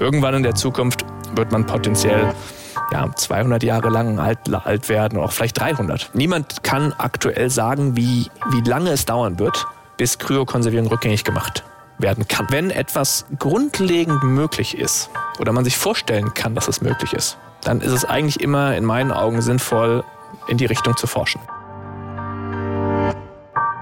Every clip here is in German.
Irgendwann in der Zukunft wird man potenziell ja, 200 Jahre lang alt, alt werden, auch vielleicht 300. Niemand kann aktuell sagen, wie, wie lange es dauern wird, bis Kryokonservierung rückgängig gemacht werden kann. Wenn etwas grundlegend möglich ist oder man sich vorstellen kann, dass es möglich ist, dann ist es eigentlich immer in meinen Augen sinnvoll, in die Richtung zu forschen.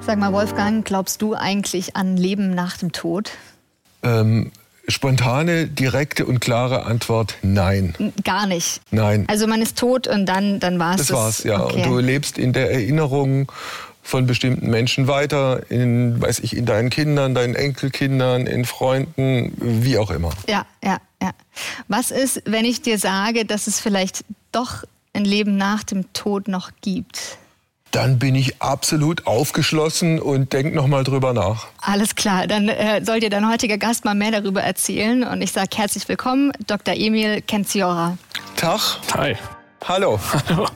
Sag mal, Wolfgang, glaubst du eigentlich an Leben nach dem Tod? Ähm, spontane, direkte und klare Antwort: Nein. Gar nicht. Nein. Also man ist tot und dann, dann war es. Das war's, ja. Okay. Und du lebst in der Erinnerung von bestimmten Menschen weiter, in, weiß ich, in deinen Kindern, deinen Enkelkindern, in Freunden, wie auch immer. Ja, ja, ja. Was ist, wenn ich dir sage, dass es vielleicht doch ein Leben nach dem Tod noch gibt? Dann bin ich absolut aufgeschlossen und denke noch mal drüber nach. Alles klar, dann äh, soll dir dein heutiger Gast mal mehr darüber erzählen. Und ich sage herzlich willkommen, Dr. Emil Kenziora. Tag. Hi. Hallo. Hallo.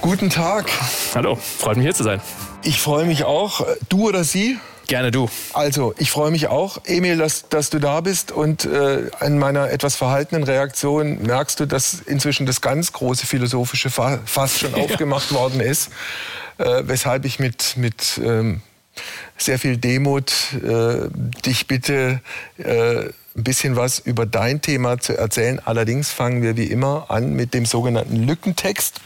Guten Tag. Hallo, freut mich hier zu sein. Ich freue mich auch. Du oder Sie? Gerne du. Also, ich freue mich auch, Emil, dass, dass du da bist. Und äh, an meiner etwas verhaltenen Reaktion merkst du, dass inzwischen das ganz große philosophische Fass schon ja. aufgemacht worden ist. Äh, weshalb ich mit, mit ähm, sehr viel Demut äh, dich bitte, äh, ein bisschen was über dein Thema zu erzählen. Allerdings fangen wir wie immer an mit dem sogenannten Lückentext.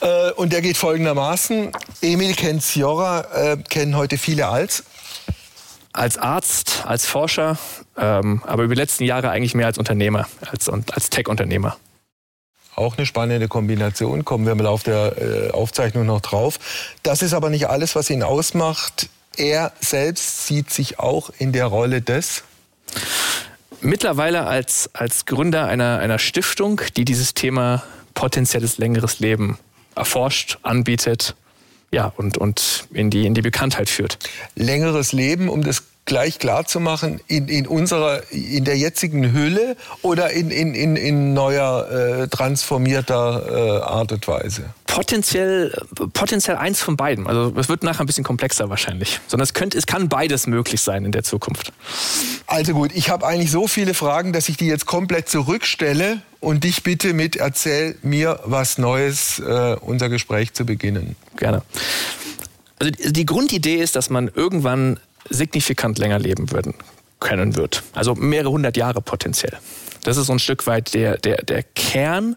Äh, und der geht folgendermaßen. Emil kennt Ciora, äh, kennen heute viele als als Arzt, als Forscher, ähm, aber über die letzten Jahre eigentlich mehr als Unternehmer, als, als Tech-Unternehmer. Auch eine spannende Kombination, kommen wir im Laufe der äh, Aufzeichnung noch drauf. Das ist aber nicht alles, was ihn ausmacht. Er selbst sieht sich auch in der Rolle des Mittlerweile als, als Gründer einer, einer Stiftung, die dieses Thema potenzielles längeres Leben erforscht, anbietet ja, und, und in, die, in die Bekanntheit führt. Längeres Leben, um das gleich klar zu machen, in, in unserer, in der jetzigen Hülle oder in, in, in, in neuer, äh, transformierter äh, Art und Weise? Potenziell, potenziell eins von beiden. Also es wird nachher ein bisschen komplexer wahrscheinlich. Sondern es, könnte, es kann beides möglich sein in der Zukunft. Also gut, ich habe eigentlich so viele Fragen, dass ich die jetzt komplett zurückstelle und dich bitte mit erzähl mir was Neues, äh, unser Gespräch zu beginnen. Gerne. Also die Grundidee ist, dass man irgendwann signifikant länger leben würden, können wird. Also mehrere hundert Jahre potenziell. Das ist so ein Stück weit der, der, der Kern,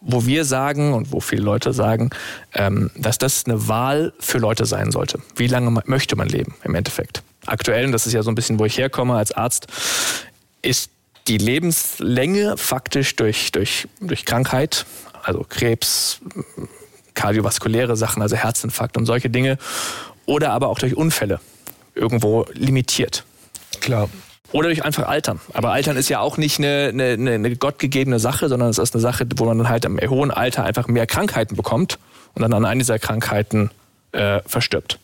wo wir sagen und wo viele Leute sagen, ähm, dass das eine Wahl für Leute sein sollte. Wie lange möchte man leben im Endeffekt? Aktuell, und das ist ja so ein bisschen, wo ich herkomme als Arzt, ist die Lebenslänge faktisch durch, durch, durch Krankheit, also Krebs, kardiovaskuläre Sachen, also Herzinfarkt und solche Dinge, oder aber auch durch Unfälle irgendwo limitiert. Klar. Oder durch einfach Altern. Aber Altern ist ja auch nicht eine, eine, eine gottgegebene Sache, sondern es ist eine Sache, wo man dann halt im hohen Alter einfach mehr Krankheiten bekommt und dann an einer dieser Krankheiten äh, verstirbt.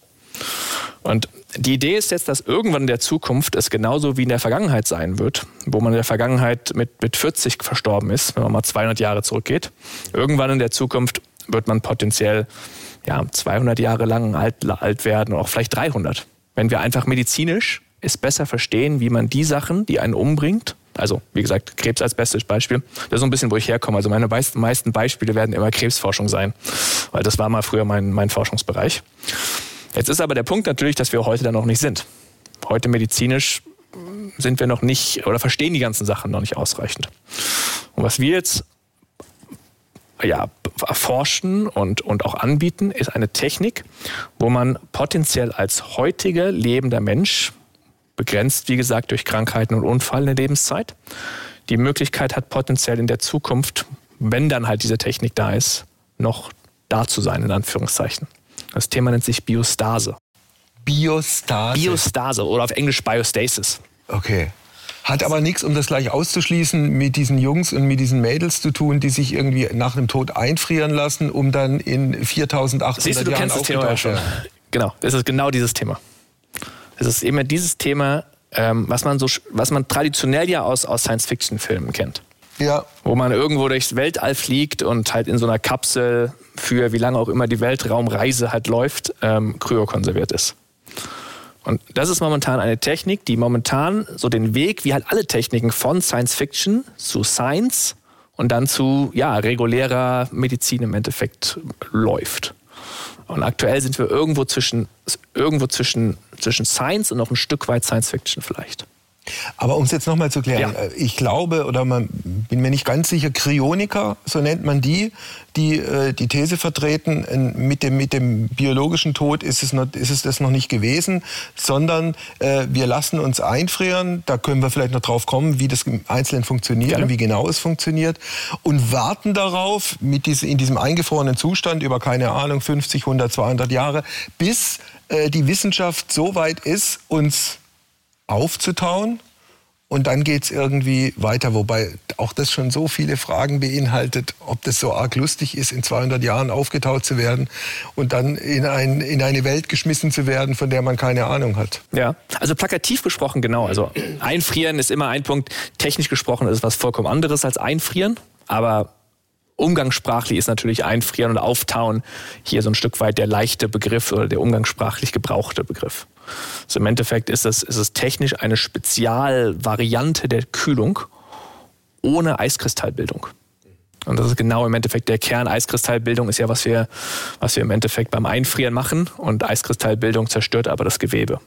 Und die Idee ist jetzt, dass irgendwann in der Zukunft es genauso wie in der Vergangenheit sein wird, wo man in der Vergangenheit mit, mit 40 verstorben ist, wenn man mal 200 Jahre zurückgeht. Irgendwann in der Zukunft wird man potenziell ja, 200 Jahre lang alt, alt werden, auch vielleicht 300 wenn wir einfach medizinisch es besser verstehen, wie man die Sachen, die einen umbringt, also wie gesagt, Krebs als bestes Beispiel, das ist so ein bisschen, wo ich herkomme. Also meine meisten Beispiele werden immer Krebsforschung sein, weil das war mal früher mein, mein Forschungsbereich. Jetzt ist aber der Punkt natürlich, dass wir heute da noch nicht sind. Heute medizinisch sind wir noch nicht oder verstehen die ganzen Sachen noch nicht ausreichend. Und was wir jetzt ja, erforschen und, und auch anbieten, ist eine Technik, wo man potenziell als heutiger lebender Mensch, begrenzt wie gesagt durch Krankheiten und Unfall in der Lebenszeit, die Möglichkeit hat, potenziell in der Zukunft, wenn dann halt diese Technik da ist, noch da zu sein, in Anführungszeichen. Das Thema nennt sich Biostase. Biostase? Biostase oder auf Englisch Biostasis. Okay. Hat aber nichts, um das gleich auszuschließen, mit diesen Jungs und mit diesen Mädels zu tun, die sich irgendwie nach dem Tod einfrieren lassen, um dann in 4800 Siehst du, du Jahren kennst das Thema ja schon. Genau, das ist genau dieses Thema. Es ist immer dieses Thema, ähm, was man so, was man traditionell ja aus, aus Science-Fiction-Filmen kennt. Ja. Wo man irgendwo durchs Weltall fliegt und halt in so einer Kapsel für wie lange auch immer die Weltraumreise halt läuft, ähm, kryokonserviert ist. Und das ist momentan eine Technik, die momentan so den Weg, wie halt alle Techniken von Science Fiction zu Science und dann zu ja, regulärer Medizin im Endeffekt läuft. Und aktuell sind wir irgendwo zwischen, irgendwo zwischen, zwischen Science und noch ein Stück weit Science Fiction vielleicht. Aber um es jetzt nochmal zu klären, ja. Äh, ich glaube oder man bin mir nicht ganz sicher, Kryoniker, so nennt man die, die äh, die These vertreten, mit dem, mit dem biologischen Tod ist es, noch, ist es das noch nicht gewesen, sondern äh, wir lassen uns einfrieren, da können wir vielleicht noch drauf kommen, wie das im Einzelnen funktioniert Gerne. und wie genau es funktioniert und warten darauf, mit diese, in diesem eingefrorenen Zustand über, keine Ahnung, 50, 100, 200 Jahre, bis äh, die Wissenschaft so weit ist, uns aufzutauen und dann geht es irgendwie weiter, wobei auch das schon so viele Fragen beinhaltet, ob das so arg lustig ist, in 200 Jahren aufgetaut zu werden und dann in, ein, in eine Welt geschmissen zu werden, von der man keine Ahnung hat. Ja, also plakativ gesprochen genau. Also einfrieren ist immer ein Punkt. Technisch gesprochen ist es was vollkommen anderes als einfrieren, aber umgangssprachlich ist natürlich einfrieren und auftauen hier so ein Stück weit der leichte Begriff oder der umgangssprachlich gebrauchte Begriff. Also im Endeffekt ist es, ist es technisch eine Spezialvariante der Kühlung ohne Eiskristallbildung. Und das ist genau im Endeffekt der Kern. Eiskristallbildung ist ja, was wir, was wir im Endeffekt beim Einfrieren machen. Und Eiskristallbildung zerstört aber das Gewebe.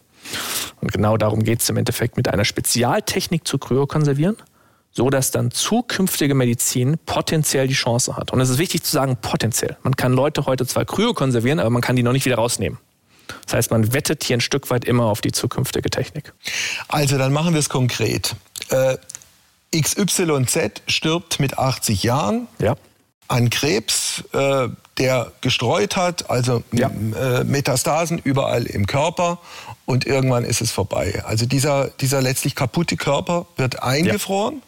Und genau darum geht es im Endeffekt mit einer Spezialtechnik zu kryokonservieren so dass dann zukünftige Medizin potenziell die Chance hat. Und es ist wichtig zu sagen, potenziell. Man kann Leute heute zwar kryokonservieren, aber man kann die noch nicht wieder rausnehmen. Das heißt, man wettet hier ein Stück weit immer auf die zukünftige Technik. Also dann machen wir es konkret. Äh, XYZ stirbt mit 80 Jahren ja. an Krebs, äh, der gestreut hat, also ja. äh, Metastasen überall im Körper und irgendwann ist es vorbei. Also dieser, dieser letztlich kaputte Körper wird eingefroren. Ja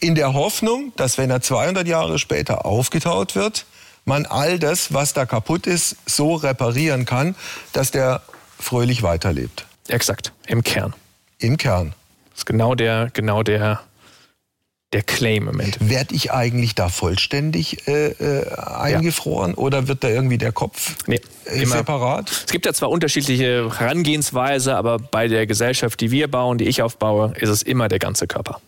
in der Hoffnung, dass wenn er 200 Jahre später aufgetaut wird, man all das, was da kaputt ist, so reparieren kann, dass der fröhlich weiterlebt. Exakt, im Kern. Im Kern. Das ist genau der, genau der, der Claim im Endeffekt. Werde ich eigentlich da vollständig äh, äh, eingefroren ja. oder wird da irgendwie der Kopf nee, äh, separat? Es gibt ja zwar unterschiedliche Herangehensweise, aber bei der Gesellschaft, die wir bauen, die ich aufbaue, ist es immer der ganze Körper.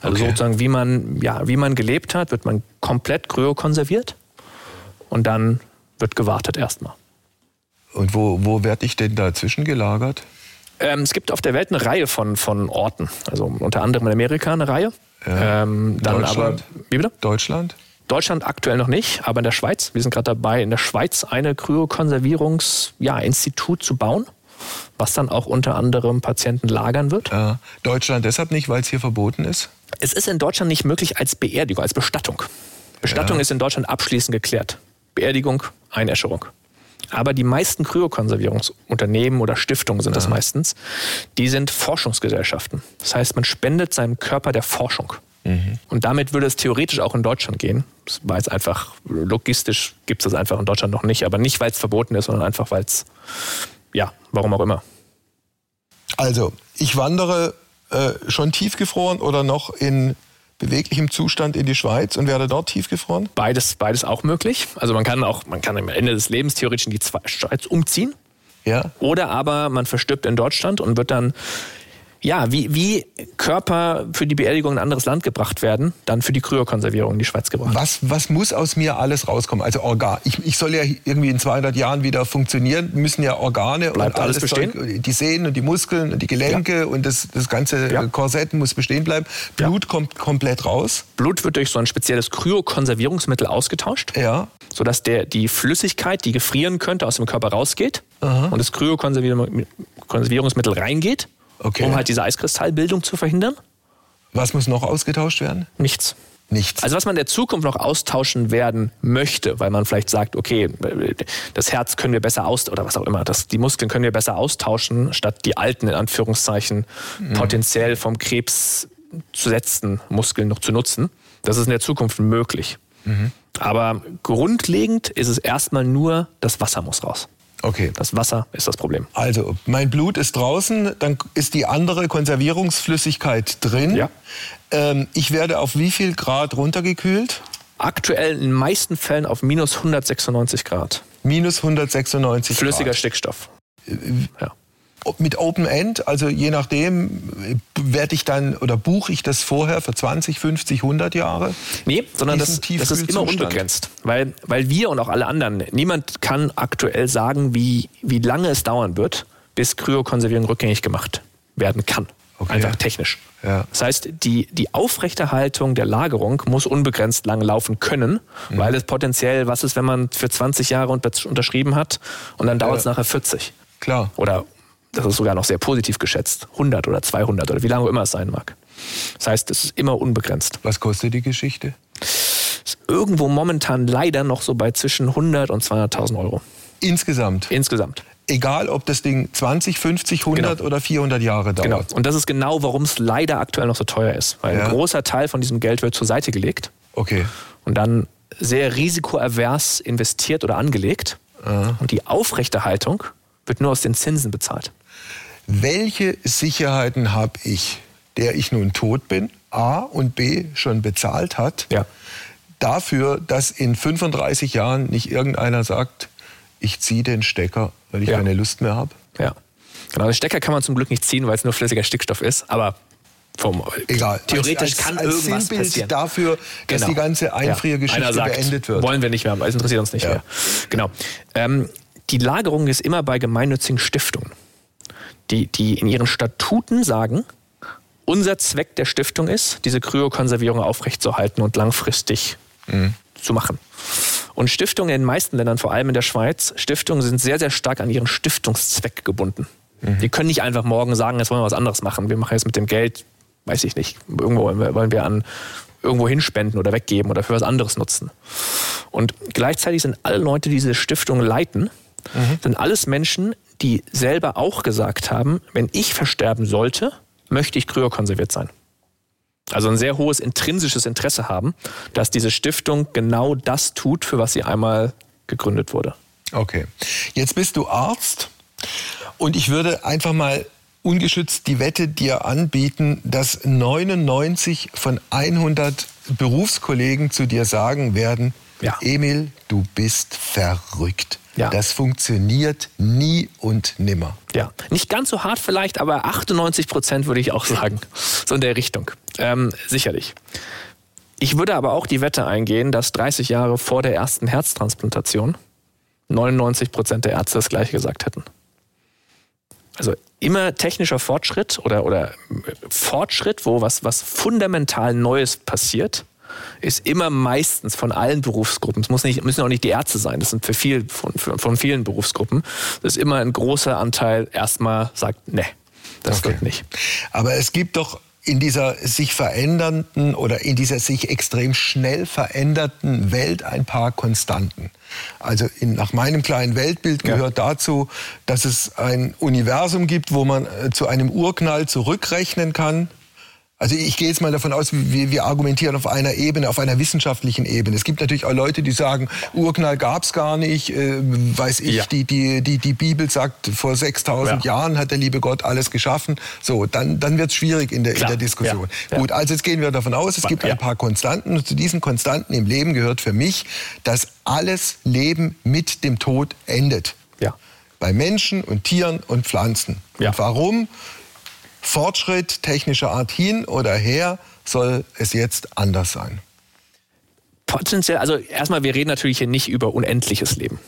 Also okay. sozusagen, wie man, ja, wie man gelebt hat, wird man komplett kryokonserviert und dann wird gewartet erstmal. Und wo, wo werde ich denn dazwischen gelagert? Ähm, es gibt auf der Welt eine Reihe von, von Orten. Also unter anderem in Amerika eine Reihe. Ja. Ähm, dann Deutschland? aber. Wie bitte? Deutschland? Deutschland aktuell noch nicht, aber in der Schweiz. Wir sind gerade dabei, in der Schweiz eine Kryokonservierungsinstitut ja, zu bauen was dann auch unter anderem Patienten lagern wird. Deutschland deshalb nicht, weil es hier verboten ist? Es ist in Deutschland nicht möglich als Beerdigung, als Bestattung. Bestattung ja. ist in Deutschland abschließend geklärt. Beerdigung, Einäscherung. Aber die meisten Kryokonservierungsunternehmen oder Stiftungen sind ja. das meistens, die sind Forschungsgesellschaften. Das heißt, man spendet seinem Körper der Forschung. Mhm. Und damit würde es theoretisch auch in Deutschland gehen. Das war jetzt einfach, logistisch gibt es das einfach in Deutschland noch nicht, aber nicht, weil es verboten ist, sondern einfach, weil es ja, warum auch immer. Also, ich wandere äh, schon tiefgefroren oder noch in beweglichem Zustand in die Schweiz und werde dort tiefgefroren? Beides, beides auch möglich. Also man kann auch, man kann am Ende des Lebens theoretisch in die Schweiz umziehen. Ja. Oder aber man verstirbt in Deutschland und wird dann ja, wie, wie Körper für die Beerdigung in ein anderes Land gebracht werden, dann für die Kryokonservierung in die Schweiz gebracht. Was, was muss aus mir alles rauskommen? Also Organ. Ich, ich soll ja irgendwie in 200 Jahren wieder funktionieren, müssen ja Organe Bleibt und alles, alles bestehen. Zeug, die Sehnen und die Muskeln und die Gelenke ja. und das, das ganze ja. Korsett muss bestehen bleiben. Blut ja. kommt komplett raus. Blut wird durch so ein spezielles Kryokonservierungsmittel ausgetauscht. Ja. Sodass der, die Flüssigkeit, die gefrieren könnte, aus dem Körper rausgeht. Aha. Und das Kryokonservierungsmittel reingeht okay. um halt diese Eiskristallbildung zu verhindern. Was muss noch ausgetauscht werden? Nichts. Nichts. Also was man in der Zukunft noch austauschen werden möchte, weil man vielleicht sagt, okay, das Herz können wir besser aus oder was auch immer, das, die Muskeln können wir besser austauschen, statt die alten in Anführungszeichen mhm. potenziell vom Krebs zu setzten Muskeln noch zu nutzen. Das ist in der Zukunft möglich. Mhm. Aber grundlegend ist es erstmal nur, das Wasser muss raus. Okay. Das Wasser ist das Problem. Also, mein Blut ist draußen, dann ist die andere Konservierungsflüssigkeit drin. Ja. Ähm, ich werde auf wie viel Grad runtergekühlt? Aktuell in den meisten Fällen auf minus 196 Grad. Minus 196 Flüssiger Grad. Stickstoff. Äh, ja mit Open End, also je nachdem, werde ich dann oder buche ich das vorher für 20, 50, 100 Jahre? Nee, sondern das, das ist immer unbegrenzt. Weil, weil wir und auch alle anderen, niemand kann aktuell sagen, wie, wie lange es dauern wird, bis Kryokonservierung rückgängig gemacht werden kann. Okay. Einfach technisch. Ja. Das heißt, die, die Aufrechterhaltung der Lagerung muss unbegrenzt lang laufen können, mhm. weil es potenziell, was ist, wenn man für 20 Jahre unterschrieben hat und dann dauert es ja. nachher 40. Klar. Oder das ist sogar noch sehr positiv geschätzt, 100 oder 200 oder wie lange immer es sein mag. Das heißt, es ist immer unbegrenzt. Was kostet die Geschichte? Ist irgendwo momentan leider noch so bei zwischen 100 und 200.000 Euro. Insgesamt? Insgesamt. Egal, ob das Ding 20, 50, 100 genau. oder 400 Jahre dauert. Genau. Und das ist genau, warum es leider aktuell noch so teuer ist. Weil ja. ein großer Teil von diesem Geld wird zur Seite gelegt. Okay. Und dann sehr risikoavers investiert oder angelegt. Aha. Und die Aufrechterhaltung wird nur aus den Zinsen bezahlt. Welche Sicherheiten habe ich, der ich nun tot bin, A und B schon bezahlt hat, ja. dafür, dass in 35 Jahren nicht irgendeiner sagt, ich ziehe den Stecker, weil ich ja. keine Lust mehr habe? Ja. Genau, den Stecker kann man zum Glück nicht ziehen, weil es nur flüssiger Stickstoff ist, aber vom, Egal. Theoretisch als, kann als irgendwas Sinnbild passieren. dafür, dass genau. die ganze Einfriergeschichte ja. beendet wird. Wollen wir nicht mehr, es interessiert uns nicht ja. mehr. Genau. Ähm, die Lagerung ist immer bei gemeinnützigen Stiftungen, die, die in ihren Statuten sagen, unser Zweck der Stiftung ist, diese Kryokonservierung aufrechtzuerhalten und langfristig mhm. zu machen. Und Stiftungen in den meisten Ländern, vor allem in der Schweiz, Stiftungen sind sehr, sehr stark an ihren Stiftungszweck gebunden. Mhm. Die können nicht einfach morgen sagen, jetzt wollen wir was anderes machen. Wir machen jetzt mit dem Geld, weiß ich nicht, irgendwo wollen wir an irgendwo hinspenden oder weggeben oder für was anderes nutzen. Und gleichzeitig sind alle Leute, die diese Stiftung leiten, mhm. sind alles Menschen, die selber auch gesagt haben, wenn ich versterben sollte, möchte ich kryokonserviert sein. Also ein sehr hohes intrinsisches Interesse haben, dass diese Stiftung genau das tut, für was sie einmal gegründet wurde. Okay. Jetzt bist du Arzt und ich würde einfach mal ungeschützt die Wette dir anbieten, dass 99 von 100 Berufskollegen zu dir sagen werden, ja. Emil, du bist verrückt. Ja. Das funktioniert nie und nimmer. Ja, nicht ganz so hart vielleicht, aber 98 Prozent würde ich auch sagen. So in der Richtung. Ähm, sicherlich. Ich würde aber auch die Wette eingehen, dass 30 Jahre vor der ersten Herztransplantation 99 Prozent der Ärzte das Gleiche gesagt hätten. Also immer technischer Fortschritt oder, oder Fortschritt, wo was, was fundamental Neues passiert, ist immer meistens von allen Berufsgruppen, es muss nicht, müssen auch nicht die Ärzte sein, das sind für viel, von, von vielen Berufsgruppen, das ist immer ein großer Anteil erstmal sagt, ne, das okay. wird nicht. Aber es gibt doch in dieser sich verändernden oder in dieser sich extrem schnell veränderten Welt ein paar Konstanten. Also in, nach meinem kleinen Weltbild gehört ja. dazu, dass es ein Universum gibt, wo man äh, zu einem Urknall zurückrechnen kann. Also ich gehe jetzt mal davon aus, wir, wir argumentieren auf einer Ebene, auf einer wissenschaftlichen Ebene. Es gibt natürlich auch Leute, die sagen, Urknall gab's gar nicht, äh, weiß ich, ja. die, die, die, die Bibel sagt, vor 6000 ja. Jahren hat der liebe Gott alles geschaffen. So, dann, dann wird's schwierig in der, in der Diskussion. Ja. Gut, also jetzt gehen wir davon aus, es gibt ein paar Konstanten und zu diesen Konstanten im Leben gehört für mich, dass alles Leben mit dem Tod endet. Ja. Bei Menschen und Tieren und Pflanzen. Und warum? Fortschritt technischer Art hin oder her soll es jetzt anders sein? Potenziell, also erstmal, wir reden natürlich hier nicht über unendliches Leben,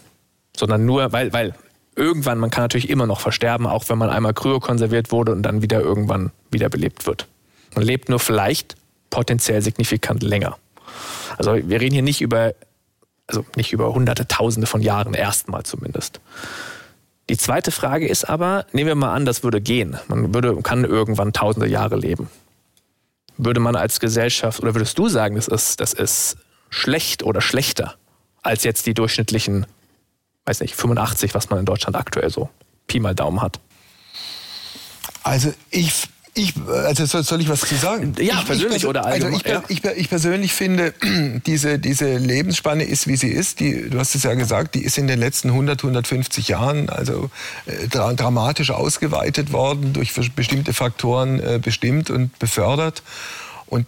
sondern nur, weil, weil irgendwann, man kann natürlich immer noch versterben, auch wenn man einmal kryokonserviert wurde und dann wieder irgendwann wiederbelebt wird. Man lebt nur vielleicht potenziell signifikant länger. Also wir reden hier nicht über, also nicht über hunderte, tausende von Jahren, erstmal zumindest. Die zweite Frage ist aber, nehmen wir mal an, das würde gehen. Man würde, kann irgendwann tausende Jahre leben. würde man als Gesellschaft oder würdest du sagen, das ist, das ist schlecht oder schlechter als jetzt die durchschnittlichen, weiß nicht, 85, was man in Deutschland aktuell so Pi mal Daumen hat? Also ich ich, also soll, soll, ich was zu sagen? Ja, ich, persönlich ich, oder allgemein. Also ich, ich, ich, persönlich finde, diese, diese Lebensspanne ist, wie sie ist. Die, du hast es ja gesagt, die ist in den letzten 100, 150 Jahren also äh, dra dramatisch ausgeweitet worden, durch bestimmte Faktoren äh, bestimmt und befördert. Und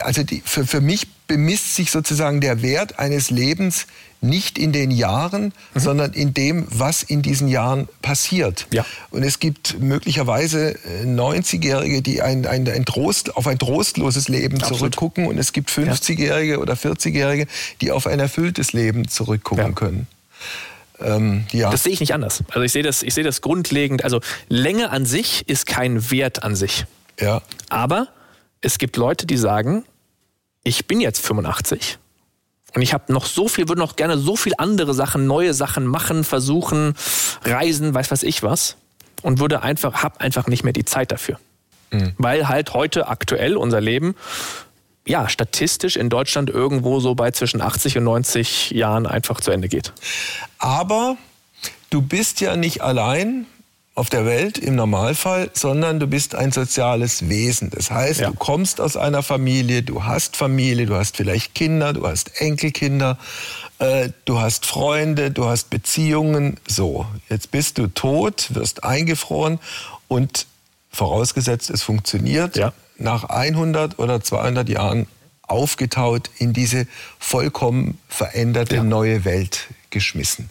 also die, für, für mich bemisst sich sozusagen der Wert eines Lebens nicht in den Jahren, mhm. sondern in dem, was in diesen Jahren passiert. Ja. Und es gibt möglicherweise 90-Jährige, äh, die ein, ein, ein Trost, auf ein trostloses Leben Absolut. zurückgucken. Und es gibt 50-Jährige oder 40-Jährige, die auf ein erfülltes Leben zurückgucken ja. können. Ähm, ja. Das sehe ich nicht anders. Also ich sehe das, ich sehe das grundlegend. Also Länge an sich ist kein Wert an sich. Ja. Aber es gibt Leute, die sagen, ich bin jetzt 85 und ich habe noch so viel, würde noch gerne so viel andere Sachen, neue Sachen machen, versuchen, reisen, weiß was ich was und würde einfach, hab einfach nicht mehr die Zeit dafür. Mhm. Weil halt heute aktuell unser Leben ja, statistisch in Deutschland irgendwo so bei zwischen 80 und 90 Jahren einfach zu Ende geht. Aber du bist ja nicht allein auf der Welt im Normalfall, sondern du bist ein soziales Wesen. Das heißt, ja. du kommst aus einer Familie, du hast Familie, du hast vielleicht Kinder, du hast Enkelkinder, äh, du hast Freunde, du hast Beziehungen. So, jetzt bist du tot, wirst eingefroren und vorausgesetzt, es funktioniert, ja. nach 100 oder 200 Jahren aufgetaut in diese vollkommen veränderte ja. neue Welt geschmissen.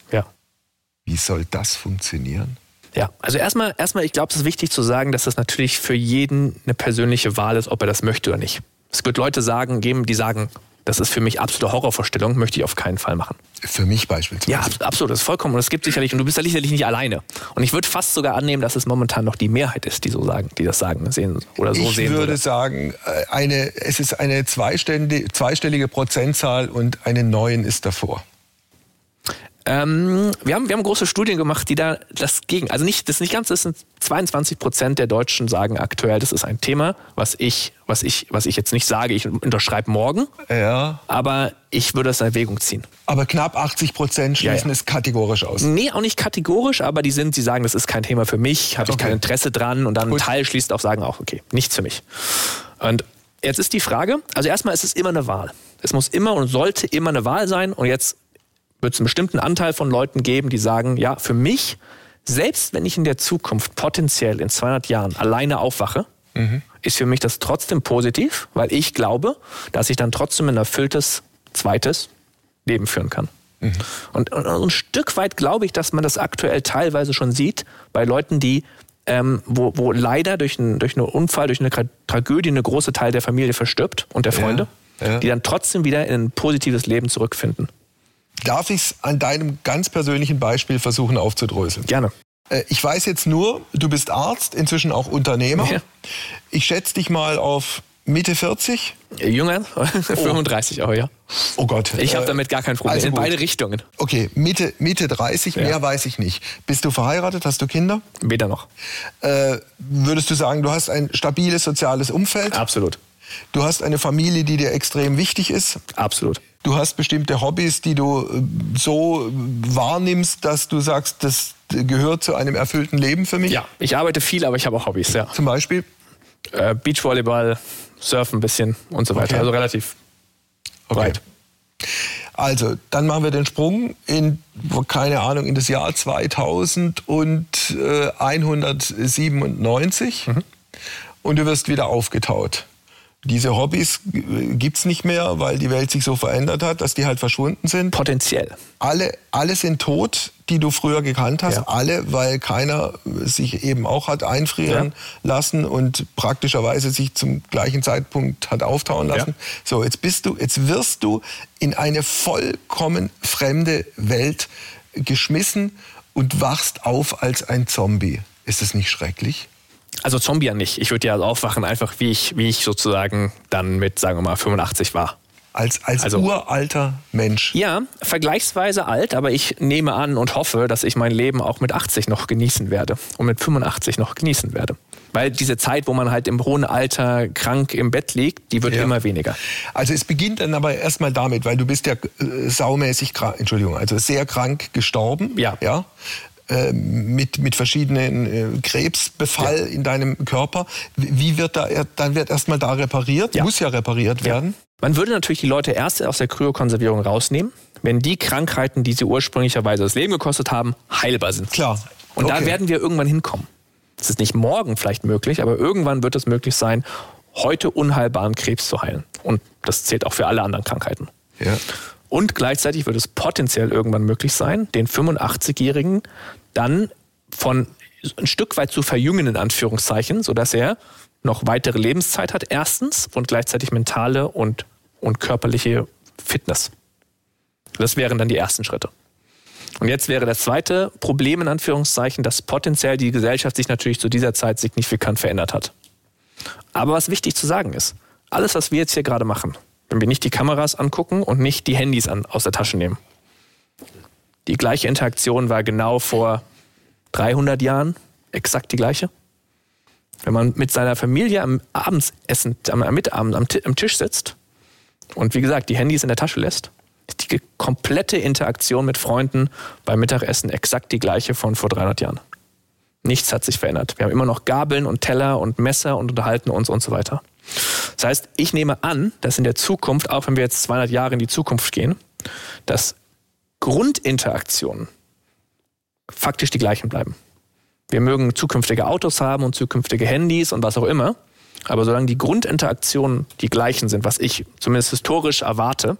Wie soll das funktionieren? Ja, also erstmal, erstmal, ich glaube, es ist wichtig zu sagen, dass das natürlich für jeden eine persönliche Wahl ist, ob er das möchte oder nicht. Es wird Leute sagen, geben, die sagen, das ist für mich absolute Horrorvorstellung, möchte ich auf keinen Fall machen. Für mich beispielsweise. Ja, absolut, das ist vollkommen. Und es gibt sicherlich, und du bist ja sicherlich nicht alleine. Und ich würde fast sogar annehmen, dass es momentan noch die Mehrheit ist, die so sagen, die das sagen, sehen oder so ich sehen. Ich würde sagen, äh, eine, es ist eine zweistellige, zweistellige Prozentzahl und eine neun ist davor. Ähm, wir, haben, wir haben große Studien gemacht, die da das gegen, also nicht, das ist nicht ganz, das sind 22 Prozent der Deutschen sagen aktuell, das ist ein Thema, was ich, was ich, was ich jetzt nicht sage, ich unterschreibe morgen. Ja. Aber ich würde es in Erwägung ziehen. Aber knapp 80 Prozent schließen ja, ja. es kategorisch aus. Nee, auch nicht kategorisch, aber die sind, die sagen, das ist kein Thema für mich, habe ich okay. kein Interesse dran und dann Gut. ein Teil schließt auch sagen auch, okay, nichts für mich. Und jetzt ist die Frage, also erstmal ist es immer eine Wahl. Es muss immer und sollte immer eine Wahl sein und jetzt wird es einen bestimmten Anteil von Leuten geben, die sagen, ja, für mich, selbst wenn ich in der Zukunft potenziell in 200 Jahren alleine aufwache, mhm. ist für mich das trotzdem positiv, weil ich glaube, dass ich dann trotzdem ein erfülltes zweites Leben führen kann. Mhm. Und, und, und, ein Stück weit glaube ich, dass man das aktuell teilweise schon sieht bei Leuten, die ähm, wo, wo leider durch, ein, durch einen Unfall, durch eine Tragödie eine große Teil der Familie verstirbt und der Freunde, ja, ja. die dann trotzdem wieder in ein positives Leben zurückfinden. Darf ich es an deinem ganz persönlichen Beispiel versuchen aufzudröseln? Gerne. Äh, ich weiß jetzt nur, du bist Arzt, inzwischen auch Unternehmer. Ja. Ich schätze dich mal auf Mitte 40? Jünger, 35 oh. auch, ja. Oh Gott. Ich habe äh, damit gar kein Problem. Also In beide Richtungen. Okay, Mitte, Mitte 30, ja. mehr weiß ich nicht. Bist du verheiratet? Hast du Kinder? Weder noch. Äh, würdest du sagen, du hast ein stabiles soziales Umfeld? Absolut. Du hast eine Familie, die dir extrem wichtig ist? Absolut. Du hast bestimmte Hobbys, die du äh, so wahrnimmst, dass du sagst, das gehört zu einem erfüllten Leben für mich? Ja, ich arbeite viel, aber ich habe auch Hobbys, ja. Zum Beispiel? Äh, Beachvolleyball, Surfen ein bisschen und so weiter. Okay. Also relativ okay. weit. Also, dann machen wir den Sprung in, keine Ahnung, in das Jahr 2197 äh, mhm. und du wirst wieder aufgetaut diese Hobbys gibt's nicht mehr, weil die Welt sich so verändert hat, dass die halt verschwunden sind. Potenziell. Alle, alle sind tot, die du früher gekannt hast. Ja. Alle, weil keiner sich eben auch hat einfrieren ja. lassen und praktischerweise sich zum gleichen Zeitpunkt hat auftauen lassen. Ja. So, jetzt bist du, jetzt wirst du in eine vollkommen fremde Welt geschmissen und wachst auf als ein Zombie. Ist das nicht schrecklich? Also Zombie ja nicht. Ich würde ja aufwachen, einfach wie ich, wie ich sozusagen dann mit, sagen wir mal, 85 war. Als, als also, uralter Mensch. Ja, vergleichsweise alt, aber ich nehme an und hoffe, dass ich mein Leben auch mit 80 noch genießen werde und mit 85 noch genießen werde. Weil diese Zeit, wo man halt im hohen Alter krank im Bett liegt, die wird ja. immer weniger. Also es beginnt dann aber erstmal damit, weil du bist ja äh, saumäßig krank, Entschuldigung, also sehr krank gestorben. Ja. ja? Äh, mit, mit verschiedenen äh, Krebsbefall ja. in deinem Körper. Wie wird da, dann wird erstmal da repariert, ja. muss ja repariert werden. Man würde natürlich die Leute erst aus der Kryokonservierung rausnehmen, wenn die Krankheiten, die sie ursprünglicherweise das Leben gekostet haben, heilbar sind. Klar. Und okay. da werden wir irgendwann hinkommen. Es ist nicht morgen vielleicht möglich, aber irgendwann wird es möglich sein, heute unheilbaren Krebs zu heilen. Und das zählt auch für alle anderen Krankheiten. Ja. Und gleichzeitig wird es potenziell irgendwann möglich sein, den 85-Jährigen dann von ein Stück weit zu verjüngen, in Anführungszeichen, sodass er noch weitere Lebenszeit hat, erstens, und gleichzeitig mentale und, und körperliche Fitness. Das wären dann die ersten Schritte. Und jetzt wäre das zweite Problem, in Anführungszeichen, dass potenziell die Gesellschaft sich natürlich zu dieser Zeit signifikant verändert hat. Aber was wichtig zu sagen ist, alles, was wir jetzt hier gerade machen, wenn wir nicht die Kameras angucken und nicht die Handys an, aus der Tasche nehmen. Die gleiche Interaktion war genau vor 300 Jahren exakt die gleiche. Wenn man mit seiner Familie am Abendsessen, am Mittagabend am, am Tisch sitzt und wie gesagt die Handys in der Tasche lässt, ist die komplette Interaktion mit Freunden beim Mittagessen exakt die gleiche von vor 300 Jahren. Nichts hat sich verändert. Wir haben immer noch Gabeln und Teller und Messer und unterhalten uns und so weiter. Das heißt, ich nehme an, dass in der Zukunft, auch wenn wir jetzt 200 Jahre in die Zukunft gehen, dass Grundinteraktionen faktisch die gleichen bleiben. Wir mögen zukünftige Autos haben und zukünftige Handys und was auch immer, aber solange die Grundinteraktionen die gleichen sind, was ich zumindest historisch erwarte,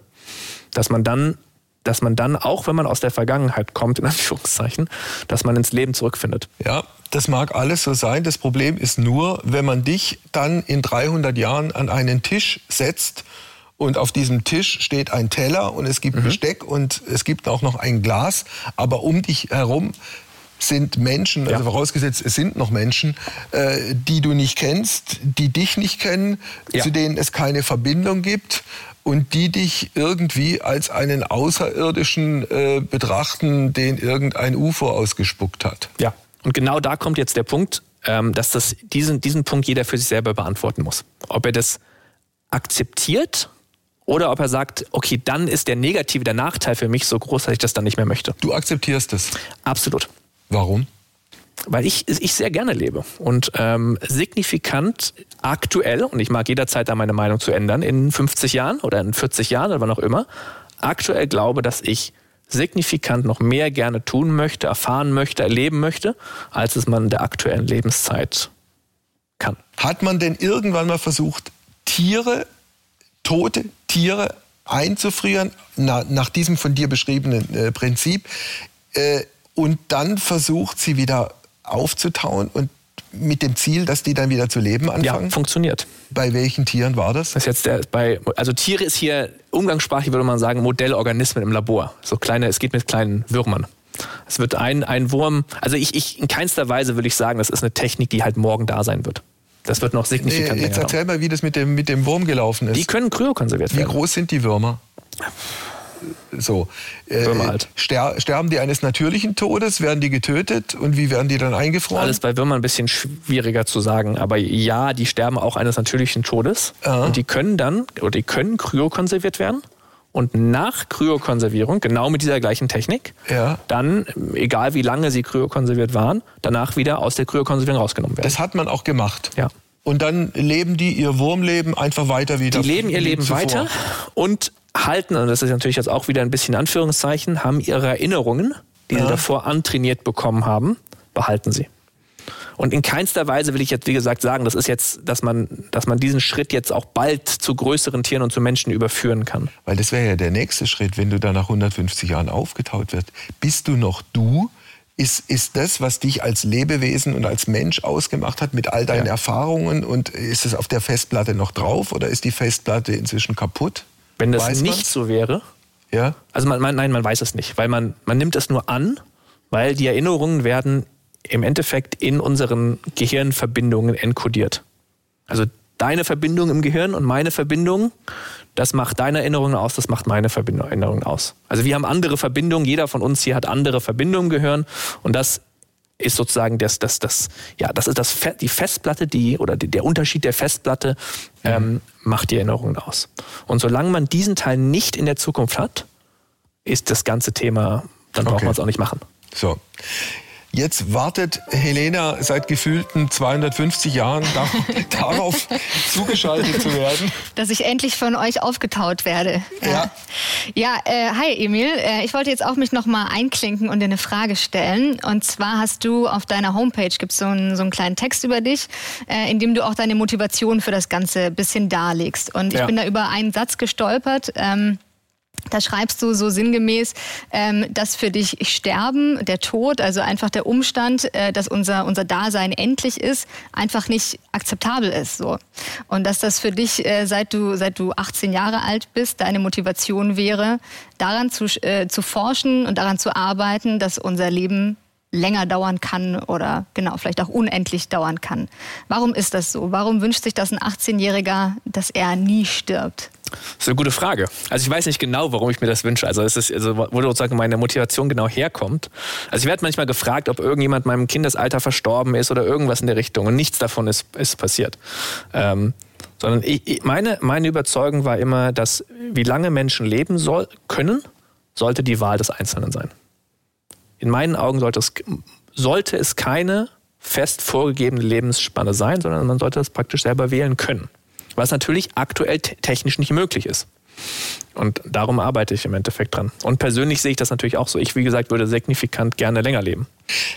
dass man dann dass man dann, auch wenn man aus der Vergangenheit kommt, in Anführungszeichen, dass man ins Leben zurückfindet. Ja, das mag alles so sein. Das Problem ist nur, wenn man dich dann in 300 Jahren an einen Tisch setzt und auf diesem Tisch steht ein Teller und es gibt mhm. Besteck und es gibt auch noch ein Glas, aber um dich herum sind Menschen, also vorausgesetzt, es sind noch Menschen, äh, die du nicht kennst, die dich nicht kennen, ja. zu denen es keine Verbindung gibt und die dich irgendwie als einen Außerirdischen äh, betrachten, den irgendein UFO ausgespuckt hat. Ja, und genau da kommt jetzt der Punkt, ähm, dass das, diesen, diesen Punkt jeder für sich selber beantworten muss. Ob er das akzeptiert oder ob er sagt, okay, dann ist der negative, der Nachteil für mich so groß, dass ich das dann nicht mehr möchte. Du akzeptierst es? Absolut. Warum? weil ich, ich sehr gerne lebe und ähm, signifikant aktuell, und ich mag jederzeit da meine Meinung zu ändern, in 50 Jahren oder in 40 Jahren oder wann auch immer, aktuell glaube, dass ich signifikant noch mehr gerne tun möchte, erfahren möchte, erleben möchte, als es man in der aktuellen Lebenszeit kann. Hat man denn irgendwann mal versucht, Tiere, tote Tiere einzufrieren, na, nach diesem von dir beschriebenen äh, Prinzip, äh, und dann versucht, sie wieder aufzutauen und mit dem Ziel, dass die dann wieder zu leben anfangen? Ja, funktioniert. Bei welchen Tieren war das? Das ist jetzt der, bei, also Tiere ist hier umgangssprachlich würde man sagen Modellorganismen im Labor. So kleine, es geht mit kleinen Würmern. Es wird ein, ein Wurm, also ich, ich in keinster Weise würde ich sagen, das ist eine Technik, die halt morgen da sein wird. Das wird noch signifikant nee, Jetzt erzähl mal, wie das mit dem, mit dem Wurm gelaufen ist. Die können kryokonserviert werden. Wie groß sind die Würmer? So. Äh, halt. ster sterben die eines natürlichen Todes? Werden die getötet? Und wie werden die dann eingefroren? Alles bei Würmern ein bisschen schwieriger zu sagen. Aber ja, die sterben auch eines natürlichen Todes. Aha. Und die können dann, oder die können kryokonserviert werden. Und nach Kryokonservierung, genau mit dieser gleichen Technik, ja. dann, egal wie lange sie kryokonserviert waren, danach wieder aus der Kryokonservierung rausgenommen werden. Das hat man auch gemacht. Ja. Und dann leben die ihr Wurmleben einfach weiter wieder. Die leben ihr Leben zuvor. weiter und halten, und das ist natürlich jetzt auch wieder ein bisschen Anführungszeichen, haben ihre Erinnerungen, die ja. sie davor antrainiert bekommen haben, behalten sie. Und in keinster Weise will ich jetzt, wie gesagt, sagen, das ist jetzt, dass man, dass man diesen Schritt jetzt auch bald zu größeren Tieren und zu Menschen überführen kann. Weil das wäre ja der nächste Schritt, wenn du da nach 150 Jahren aufgetaut wirst. Bist du noch du? Ist, ist das, was dich als Lebewesen und als Mensch ausgemacht hat, mit all deinen ja. Erfahrungen und ist es auf der Festplatte noch drauf oder ist die Festplatte inzwischen kaputt? Wenn das weiß nicht man's? so wäre, ja? also man, man, nein, man weiß es nicht, weil man, man nimmt es nur an, weil die Erinnerungen werden im Endeffekt in unseren Gehirnverbindungen enkodiert. Also deine Verbindung im Gehirn und meine Verbindung, das macht deine Erinnerungen aus, das macht meine Erinnerungen aus. Also wir haben andere Verbindungen, jeder von uns hier hat andere Verbindungen im Gehirn und das ist sozusagen das, das, das, ja, das ist das, die Festplatte, die, oder die, der Unterschied der Festplatte mhm. ähm, macht die Erinnerung aus. Und solange man diesen Teil nicht in der Zukunft hat, ist das ganze Thema, dann braucht man es auch nicht machen. So. Jetzt wartet Helena seit gefühlten 250 Jahren darauf, zugeschaltet zu werden. Dass ich endlich von euch aufgetaut werde. Ja, ja, ja äh, hi Emil. Äh, ich wollte jetzt auch mich noch mal einklinken und dir eine Frage stellen. Und zwar hast du auf deiner Homepage gibt's so einen, so einen kleinen Text über dich, äh, in dem du auch deine Motivation für das Ganze ein bisschen darlegst. Und ich ja. bin da über einen Satz gestolpert. Ähm, da schreibst du so sinngemäß, ähm, dass für dich Sterben, der Tod, also einfach der Umstand, äh, dass unser, unser Dasein endlich ist, einfach nicht akzeptabel ist. So. Und dass das für dich, äh, seit, du, seit du 18 Jahre alt bist, deine Motivation wäre, daran zu, äh, zu forschen und daran zu arbeiten, dass unser Leben länger dauern kann oder genau, vielleicht auch unendlich dauern kann. Warum ist das so? Warum wünscht sich das ein 18-Jähriger, dass er nie stirbt? Das ist eine gute Frage. Also ich weiß nicht genau, warum ich mir das wünsche. Also es ist, also wo sozusagen meine Motivation genau herkommt. Also ich werde manchmal gefragt, ob irgendjemand in meinem Kindesalter verstorben ist oder irgendwas in der Richtung. Und nichts davon ist, ist passiert. Ähm, sondern ich, meine, meine Überzeugung war immer, dass wie lange Menschen leben soll, können, sollte die Wahl des Einzelnen sein. In meinen Augen sollte es, sollte es keine fest vorgegebene Lebensspanne sein, sondern man sollte das praktisch selber wählen können was natürlich aktuell technisch nicht möglich ist. Und darum arbeite ich im Endeffekt dran. Und persönlich sehe ich das natürlich auch so. Ich, wie gesagt, würde signifikant gerne länger leben.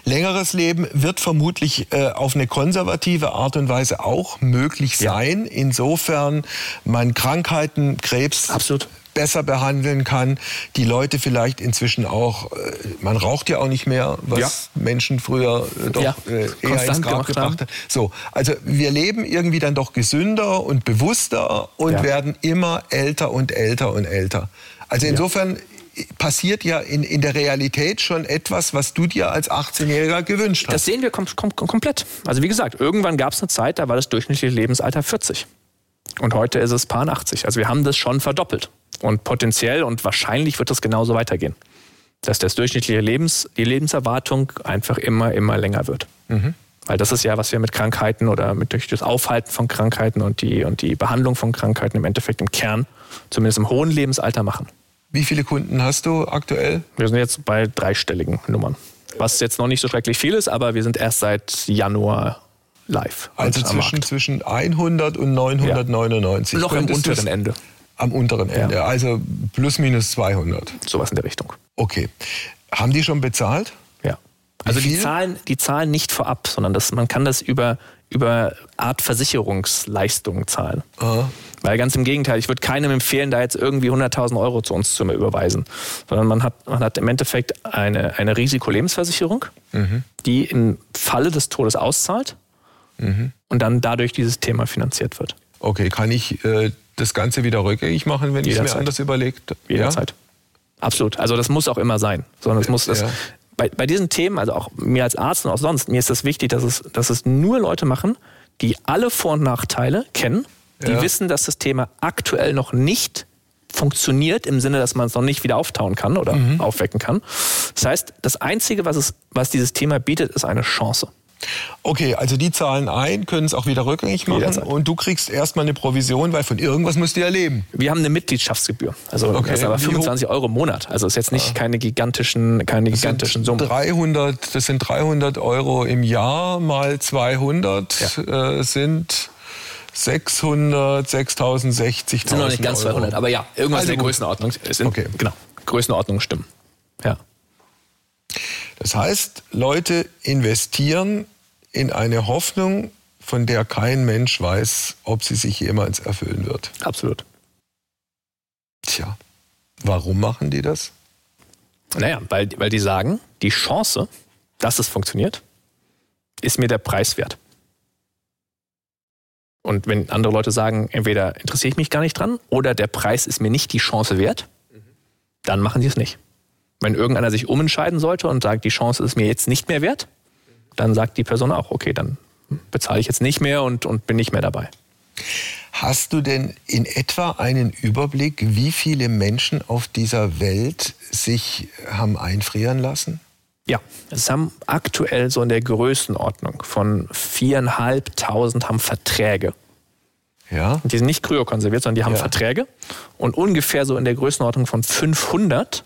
Längeres Leben wird vermutlich äh, auf eine konservative Art und Weise auch möglich sein. Ja. Insofern man Krankheiten, Krebs, Absolut besser behandeln kann. Die Leute vielleicht inzwischen auch, äh, man raucht ja auch nicht mehr, was ja. Menschen früher äh, doch ja. äh, eher Konstant ins Grab gebracht hat. So, also wir leben irgendwie dann doch gesünder und bewusster und ja. werden immer älter und älter und älter. Also insofern passiert ja in, in der Realität schon etwas, was du dir als 18-Jähriger gewünscht hast. Das sehen wir kom kom komplett. Also wie gesagt, irgendwann gab es eine Zeit, da war das durchschnittliche Lebensalter 40. Und heute ist es paar 80. Also wir haben das schon verdoppelt. Und potenziell und wahrscheinlich wird das genauso weitergehen. Dass das durchschnittliche Lebens, die Lebenserwartung einfach immer, immer länger wird. Mhm. Weil das ist ja, was wir mit Krankheiten oder mit durch das Aufhalten von Krankheiten und die, und die Behandlung von Krankheiten im Endeffekt im Kern, zumindest im hohen Lebensalter machen. Wie viele Kunden hast du aktuell? Wir sind jetzt bei dreistelligen Nummern. Was jetzt noch nicht so schrecklich viel ist, aber wir sind erst seit Januar live. Also zwischen, zwischen 100 und 999. Ja. Noch im unteren Ende. Am unteren Ende, ja. also plus minus 200. Sowas in der Richtung. Okay. Haben die schon bezahlt? Ja. Also die zahlen, die zahlen nicht vorab, sondern das, man kann das über, über Art Versicherungsleistungen zahlen. Aha. Weil ganz im Gegenteil, ich würde keinem empfehlen, da jetzt irgendwie 100.000 Euro zu uns zu überweisen. Sondern man hat, man hat im Endeffekt eine, eine Risikolebensversicherung, mhm. die im Falle des Todes auszahlt mhm. und dann dadurch dieses Thema finanziert wird. Okay, kann ich äh, das Ganze wieder rückgängig machen, wenn ich es mir anders überlegt? Jederzeit. Ja? Absolut. Also das muss auch immer sein. Sondern es muss das, ja. bei, bei diesen Themen, also auch mir als Arzt und auch sonst, mir ist das wichtig, dass es, dass es nur Leute machen, die alle Vor- und Nachteile kennen, die ja. wissen, dass das Thema aktuell noch nicht funktioniert, im Sinne, dass man es noch nicht wieder auftauen kann oder mhm. aufwecken kann. Das heißt, das Einzige, was, es, was dieses Thema bietet, ist eine Chance. Okay, also die zahlen ein, können es auch wieder rückgängig machen Jederzeit. und du kriegst erstmal eine Provision, weil von irgendwas musst du ja leben. Wir haben eine Mitgliedschaftsgebühr, also okay. das ist aber 25 Euro im Monat. Also ist jetzt nicht ah. keine gigantischen, keine das gigantischen Summen. 300, das sind 300 Euro im Jahr mal 200 ja. äh, sind 600, 6060. Sind noch nicht ganz Euro. 200, aber ja, irgendwas also in der Größenordnung. Sind, okay. Genau, Größenordnung stimmen. Das heißt, Leute investieren in eine Hoffnung, von der kein Mensch weiß, ob sie sich jemals erfüllen wird. Absolut. Tja, warum machen die das? Naja, weil, weil die sagen, die Chance, dass es funktioniert, ist mir der Preis wert. Und wenn andere Leute sagen, entweder interessiere ich mich gar nicht dran oder der Preis ist mir nicht die Chance wert, dann machen sie es nicht. Wenn irgendeiner sich umentscheiden sollte und sagt, die Chance ist mir jetzt nicht mehr wert, dann sagt die Person auch, okay, dann bezahle ich jetzt nicht mehr und, und bin nicht mehr dabei. Hast du denn in etwa einen Überblick, wie viele Menschen auf dieser Welt sich haben einfrieren lassen? Ja, es haben aktuell so in der Größenordnung von viereinhalbtausend haben Verträge. Ja. Die sind nicht kryokonserviert, sondern die haben ja. Verträge. Und ungefähr so in der Größenordnung von 500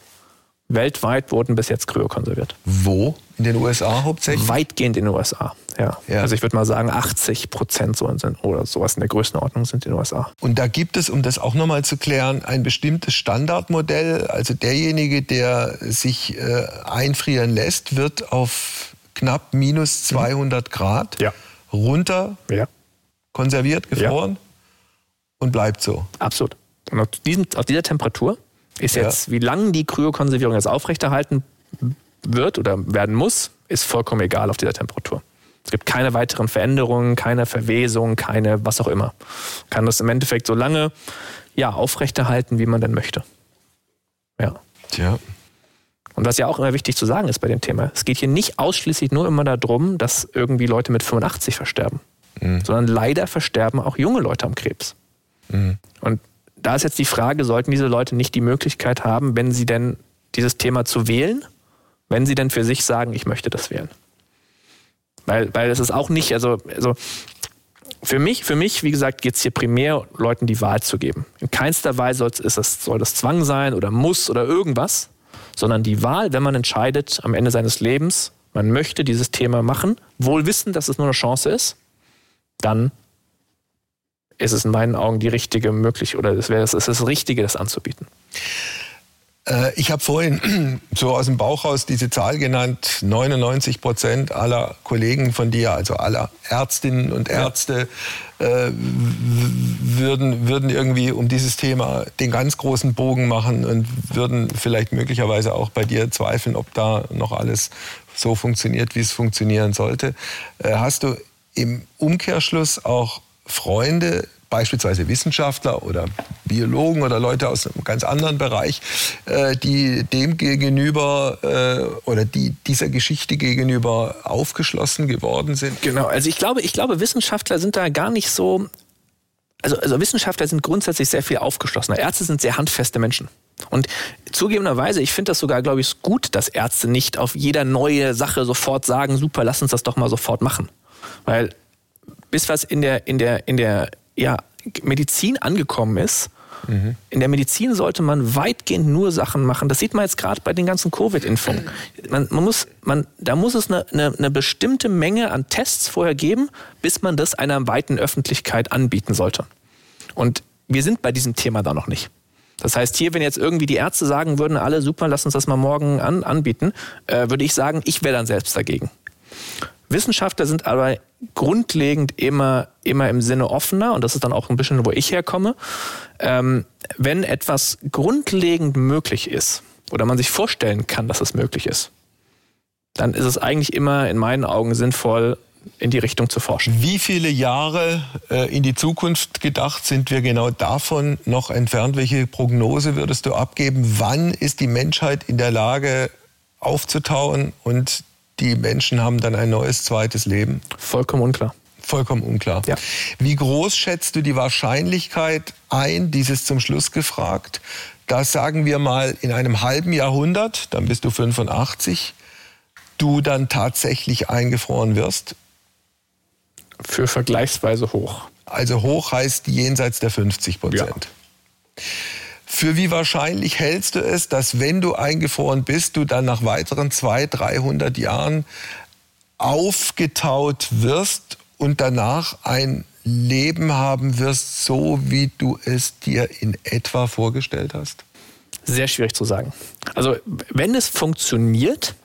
weltweit wurden bis jetzt kryokonserviert. Wo? In den USA hauptsächlich? Weitgehend in den USA, ja. ja. Also ich würde mal sagen, 80 Prozent so sind, oder sowas in der Größenordnung sind in den USA. Und da gibt es, um das auch nochmal zu klären, ein bestimmtes Standardmodell. Also derjenige, der sich äh, einfrieren lässt, wird auf knapp minus 200 mhm. Grad ja. runter ja. konserviert, gefroren und bleibt so. Absolut. Und auf, diesem, auf dieser Temperatur ist jetzt, ja. wie lange die Kryokonservierung jetzt aufrechterhalten wird oder werden muss, ist vollkommen egal auf dieser Temperatur. Es gibt keine weiteren Veränderungen, keine Verwesung, keine was auch immer. Kann das im Endeffekt so lange ja, aufrechterhalten, wie man denn möchte. Ja. Tja. Und was ja auch immer wichtig zu sagen ist bei dem Thema, es geht hier nicht ausschließlich nur immer darum, dass irgendwie Leute mit 85 versterben, mhm. sondern leider versterben auch junge Leute am Krebs. Mhm. Und da ist jetzt die Frage, sollten diese Leute nicht die Möglichkeit haben, wenn sie denn dieses Thema zu wählen, wenn sie denn für sich sagen, ich möchte das wählen? Weil, weil es ist auch nicht, also, also für mich, für mich, wie gesagt, geht es hier primär, Leuten die Wahl zu geben. In keinster Weise ist es, soll das Zwang sein oder muss oder irgendwas, sondern die Wahl, wenn man entscheidet am Ende seines Lebens, man möchte dieses Thema machen, wohl wissen, dass es nur eine Chance ist, dann ist es in meinen Augen die richtige Möglichkeit oder es wäre es ist das Richtige, das anzubieten. Äh, ich habe vorhin so aus dem Bauch raus diese Zahl genannt. 99 Prozent aller Kollegen von dir, also aller Ärztinnen und Ärzte, ja. äh, würden, würden irgendwie um dieses Thema den ganz großen Bogen machen und würden vielleicht möglicherweise auch bei dir zweifeln, ob da noch alles so funktioniert, wie es funktionieren sollte. Äh, hast du im Umkehrschluss auch Freunde, beispielsweise Wissenschaftler oder Biologen oder Leute aus einem ganz anderen Bereich, äh, die dem gegenüber äh, oder die dieser Geschichte gegenüber aufgeschlossen geworden sind? Genau, also ich glaube, ich glaube, Wissenschaftler sind da gar nicht so. Also, also Wissenschaftler sind grundsätzlich sehr viel aufgeschlossener. Ärzte sind sehr handfeste Menschen. Und zugegebenerweise, ich finde das sogar, glaube ich, gut, dass Ärzte nicht auf jeder neue Sache sofort sagen, super, lass uns das doch mal sofort machen. Weil bis was in der, in der, in der ja, Medizin angekommen ist, mhm. in der Medizin sollte man weitgehend nur Sachen machen. Das sieht man jetzt gerade bei den ganzen Covid-Impfungen. Man, man, muss, man, da muss es eine, eine, eine bestimmte Menge an Tests vorher geben, bis man das einer weiten Öffentlichkeit anbieten sollte. Und wir sind bei diesem Thema da noch nicht. Das heißt, hier, wenn jetzt irgendwie die Ärzte sagen würden, alle super, lass uns das mal morgen an, anbieten, äh, würde ich sagen, ich wäre dann selbst dagegen. Wissenschaftler sind aber grundlegend immer, immer im Sinne offener, und das ist dann auch ein bisschen, wo ich herkomme. Ähm, wenn etwas grundlegend möglich ist oder man sich vorstellen kann, dass es möglich ist, dann ist es eigentlich immer in meinen Augen sinnvoll, in die Richtung zu forschen. Wie viele Jahre äh, in die Zukunft gedacht sind wir genau davon noch entfernt? Welche Prognose würdest du abgeben? Wann ist die Menschheit in der Lage aufzutauen und die Menschen haben dann ein neues zweites Leben? Vollkommen unklar. Vollkommen unklar. Ja. Wie groß schätzt du die Wahrscheinlichkeit ein, dieses zum Schluss gefragt, dass sagen wir mal in einem halben Jahrhundert, dann bist du 85, du dann tatsächlich eingefroren wirst? Für vergleichsweise hoch. Also hoch heißt jenseits der 50 Prozent. Ja. Für wie wahrscheinlich hältst du es, dass wenn du eingefroren bist, du dann nach weiteren 200, 300 Jahren aufgetaut wirst und danach ein Leben haben wirst, so wie du es dir in etwa vorgestellt hast? Sehr schwierig zu sagen. Also wenn es funktioniert,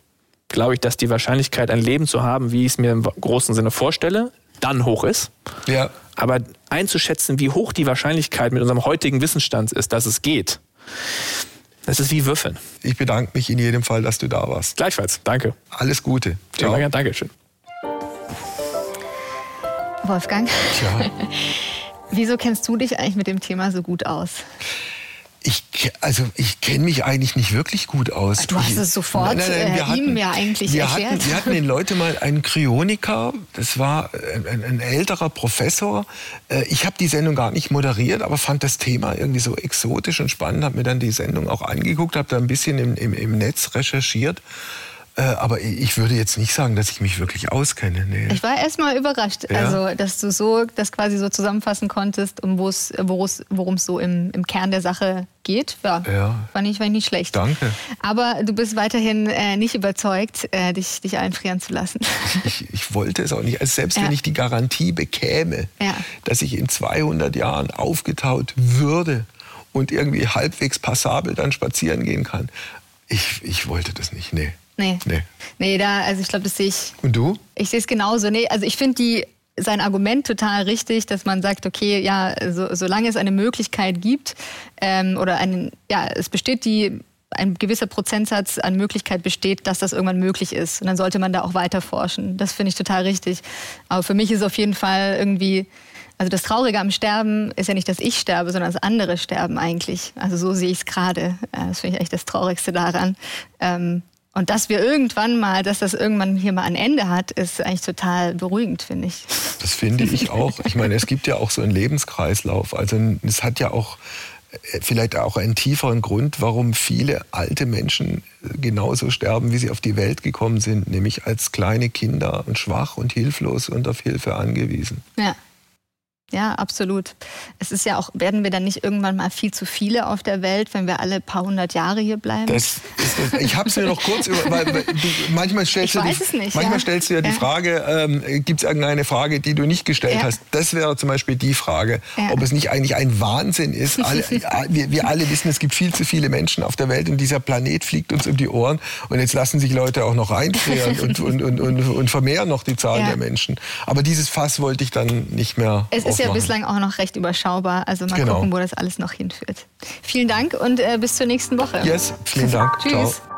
glaube ich, dass die Wahrscheinlichkeit, ein Leben zu haben, wie ich es mir im großen Sinne vorstelle, dann hoch ist. Ja. Aber einzuschätzen, wie hoch die Wahrscheinlichkeit mit unserem heutigen Wissensstand ist, dass es geht, das ist wie Würfeln. Ich bedanke mich in jedem Fall, dass du da warst. Gleichfalls. Danke. Alles Gute. Ciao. Ja, danke schön. Wolfgang. Tja. Wieso kennst du dich eigentlich mit dem Thema so gut aus? Ich, also ich kenne mich eigentlich nicht wirklich gut aus. Du hast es sofort nein, nein, nein, äh, hatten, ihm ja eigentlich wir erklärt. Hatten, wir hatten den Leute mal einen Kryoniker, das war ein, ein älterer Professor. Äh, ich habe die Sendung gar nicht moderiert, aber fand das Thema irgendwie so exotisch und spannend, habe mir dann die Sendung auch angeguckt, habe da ein bisschen im, im, im Netz recherchiert Äh, aber ich würde jetzt nicht sagen, dass ich mich wirklich auskenne. Nee. Ich war erstmal überrascht, ja? also dass du so das quasi so zusammenfassen konntest, um worum es so im, im Kern der Sache geht. Ja, ja. Fand, ich, fand ich nicht schlecht. Danke. Aber du bist weiterhin äh, nicht überzeugt, äh, dich, dich einfrieren zu lassen. Ich, ich wollte es auch nicht. Also selbst ja. wenn ich die Garantie bekäme, ja. dass ich in 200 Jahren aufgetaut würde und irgendwie halbwegs passabel dann spazieren gehen kann, ich, ich wollte das nicht. Nee. Nee. Nee, nee da, also ich glaube, das sehe ich. Und du? Ich sehe es genauso. Nee, also ich finde die sein Argument total richtig, dass man sagt, okay, ja, so, solange es eine Möglichkeit gibt ähm, oder ein, ja, es besteht die ein gewisser Prozentsatz an Möglichkeit besteht, dass das irgendwann möglich ist. Und dann sollte man da auch weiter forschen. Das finde ich total richtig. Aber für mich ist auf jeden Fall irgendwie, also das Traurige am Sterben ist ja nicht, dass ich sterbe, sondern dass andere sterben eigentlich. Also so sehe ich es gerade. Das finde ich echt das Traurigste daran. Ähm, und dass wir irgendwann mal, dass das irgendwann hier mal ein Ende hat, ist eigentlich total beruhigend, finde ich. Das finde ich auch. Ich meine, es gibt ja auch so einen Lebenskreislauf. Also es hat ja auch äh, vielleicht auch einen tieferen Grund, warum viele alte Menschen genauso sterben, wie sie auf die Welt gekommen sind, nämlich als kleine Kinder und schwach und hilflos und auf Hilfe angewiesen. Ja. Ja, absolut. Es ist ja auch, werden wir dann nicht irgendwann mal viel zu viele auf der Welt, wenn wir alle ein paar hundert Jahre hier bleiben? Das ist, ich habe es mir noch kurz über, weil, du, manchmal stellst ich du, die, nicht, manchmal ja. stellst du ja die Frage, ähm, gibt es irgendeine Frage, die du nicht gestellt ja. hast? Das wäre zum Beispiel die Frage, ob es nicht eigentlich ein Wahnsinn ist. Alle, wir, wir alle wissen, es gibt viel zu viele Menschen auf der Welt und dieser Planet fliegt uns um die Ohren und jetzt lassen sich Leute auch noch reinfrieren und, und, und, und, und vermehren noch die Zahl der Menschen. Aber dieses Fass wollte ich dann nicht mehr. Es ist ja bislang auch noch recht überschaubar. Also mal genau. gucken, wo das alles noch hinführt. Vielen Dank und äh, bis zur nächsten Woche. Yes, vielen Dank. Tschüss. Ciao.